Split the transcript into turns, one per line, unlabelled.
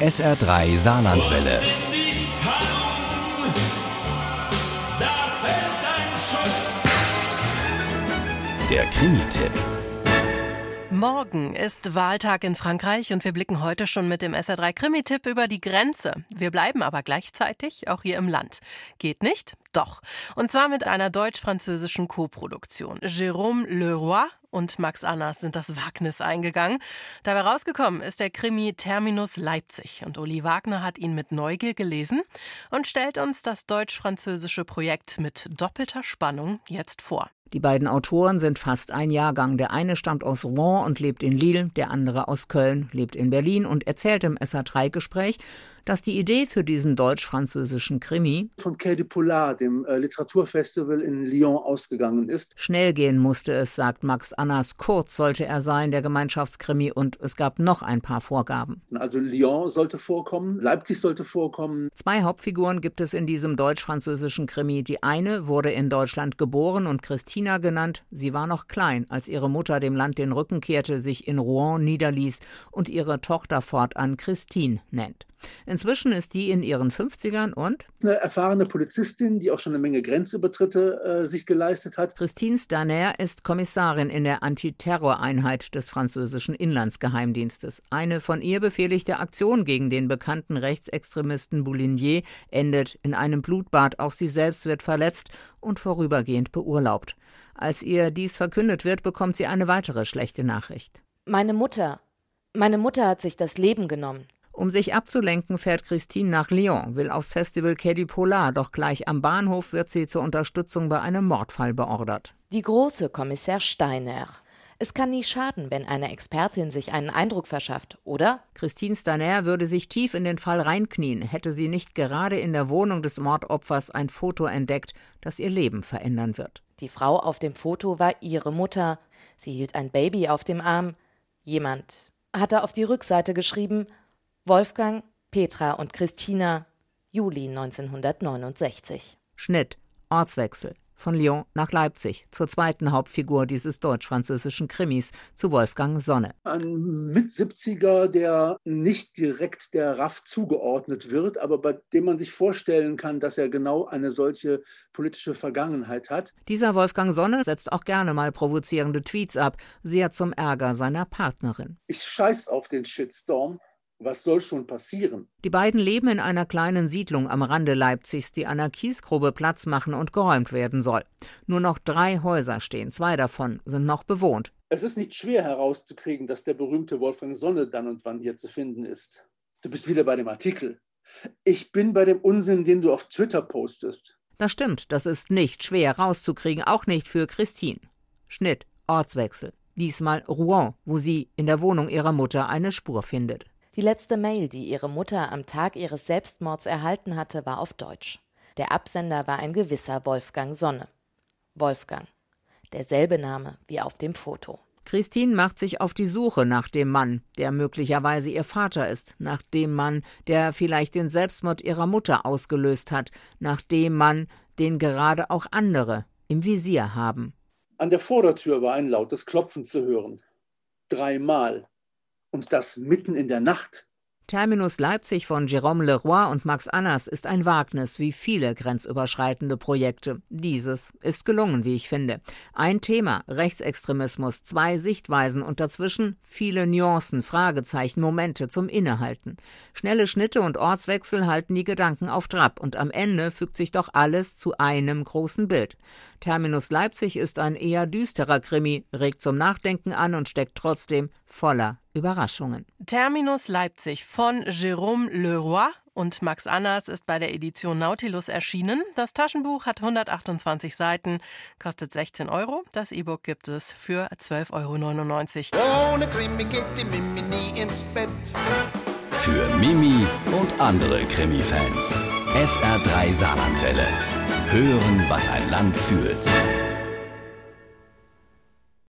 SR3 Saarlandwelle. Der Krimi-Tipp.
Morgen ist Wahltag in Frankreich und wir blicken heute schon mit dem SR3 Krimi-Tipp über die Grenze. Wir bleiben aber gleichzeitig auch hier im Land. Geht nicht? Doch. Und zwar mit einer deutsch-französischen Koproduktion. Jérôme Leroy und Max Annas sind das Wagnis eingegangen. Dabei rausgekommen ist der Krimi Terminus Leipzig. Und Uli Wagner hat ihn mit Neugier gelesen und stellt uns das deutsch-französische Projekt mit doppelter Spannung jetzt vor.
Die beiden Autoren sind fast ein Jahrgang. Der eine stammt aus Rouen und lebt in Lille, der andere aus Köln, lebt in Berlin und erzählt im SA3-Gespräch, dass die Idee für diesen deutsch-französischen Krimi
von Quai du Polar, dem äh, Literaturfestival in Lyon, ausgegangen ist.
Schnell gehen musste es, sagt Max Annas. Kurz sollte er sein, der Gemeinschaftskrimi, und es gab noch ein paar Vorgaben.
Also Lyon sollte vorkommen, Leipzig sollte vorkommen.
Zwei Hauptfiguren gibt es in diesem deutsch-französischen Krimi. Die eine wurde in Deutschland geboren und Christina genannt. Sie war noch klein, als ihre Mutter dem Land den Rücken kehrte, sich in Rouen niederließ und ihre Tochter fortan Christine nennt. Inzwischen ist die in ihren 50ern und
eine erfahrene Polizistin, die auch schon eine Menge Grenzübertritte äh, sich geleistet hat.
Christine Staner ist Kommissarin in der Antiterroreinheit des französischen Inlandsgeheimdienstes. Eine von ihr befehligte Aktion gegen den bekannten Rechtsextremisten Boulinier endet in einem Blutbad. Auch sie selbst wird verletzt und vorübergehend beurlaubt. Als ihr dies verkündet wird, bekommt sie eine weitere schlechte Nachricht.
Meine Mutter. Meine Mutter hat sich das Leben genommen.
Um sich abzulenken, fährt Christine nach Lyon, will aufs Festival Quai du Polar, doch gleich am Bahnhof wird sie zur Unterstützung bei einem Mordfall beordert.
Die große Kommissar Steiner. Es kann nie schaden, wenn eine Expertin sich einen Eindruck verschafft, oder?
Christine Staner würde sich tief in den Fall reinknien, hätte sie nicht gerade in der Wohnung des Mordopfers ein Foto entdeckt, das ihr Leben verändern wird.
Die Frau auf dem Foto war ihre Mutter. Sie hielt ein Baby auf dem Arm. Jemand hatte auf die Rückseite geschrieben, Wolfgang, Petra und Christina, Juli 1969.
Schnitt, Ortswechsel. Von Lyon nach Leipzig zur zweiten Hauptfigur dieses deutsch-französischen Krimis, zu Wolfgang Sonne.
Ein Mit-70er, der nicht direkt der RAF zugeordnet wird, aber bei dem man sich vorstellen kann, dass er genau eine solche politische Vergangenheit hat.
Dieser Wolfgang Sonne setzt auch gerne mal provozierende Tweets ab, sehr zum Ärger seiner Partnerin.
Ich scheiß auf den Shitstorm. Was soll schon passieren?
Die beiden leben in einer kleinen Siedlung am Rande Leipzigs, die einer Kiesgrube Platz machen und geräumt werden soll. Nur noch drei Häuser stehen, zwei davon sind noch bewohnt.
Es ist nicht schwer herauszukriegen, dass der berühmte Wolfgang Sonne dann und wann hier zu finden ist. Du bist wieder bei dem Artikel. Ich bin bei dem Unsinn, den du auf Twitter postest.
Das stimmt, das ist nicht schwer rauszukriegen, auch nicht für Christine. Schnitt, Ortswechsel. Diesmal Rouen, wo sie in der Wohnung ihrer Mutter eine Spur findet.
Die letzte Mail, die ihre Mutter am Tag ihres Selbstmords erhalten hatte, war auf Deutsch. Der Absender war ein gewisser Wolfgang Sonne. Wolfgang. Derselbe Name wie auf dem Foto.
Christine macht sich auf die Suche nach dem Mann, der möglicherweise ihr Vater ist, nach dem Mann, der vielleicht den Selbstmord ihrer Mutter ausgelöst hat, nach dem Mann, den gerade auch andere im Visier haben.
An der Vordertür war ein lautes Klopfen zu hören. Dreimal und das mitten in der Nacht.
Terminus Leipzig von Jérôme Leroy und Max Annas ist ein Wagnis wie viele grenzüberschreitende Projekte. Dieses ist gelungen, wie ich finde. Ein Thema, Rechtsextremismus, zwei Sichtweisen und dazwischen viele Nuancen, Fragezeichen, Momente zum Innehalten. Schnelle Schnitte und Ortswechsel halten die Gedanken auf Trab und am Ende fügt sich doch alles zu einem großen Bild. Terminus Leipzig ist ein eher düsterer Krimi, regt zum Nachdenken an und steckt trotzdem voller Überraschungen.
Terminus Leipzig von Jérôme Leroy und Max Annas ist bei der Edition Nautilus erschienen. Das Taschenbuch hat 128 Seiten, kostet 16 Euro. Das E-Book gibt es für 12,99 Euro. Ohne Krimi geht die
Mimi nie ins Bett. Für Mimi und andere Krimi-Fans. SR3 Saarlandwelle. Hören, was ein Land fühlt.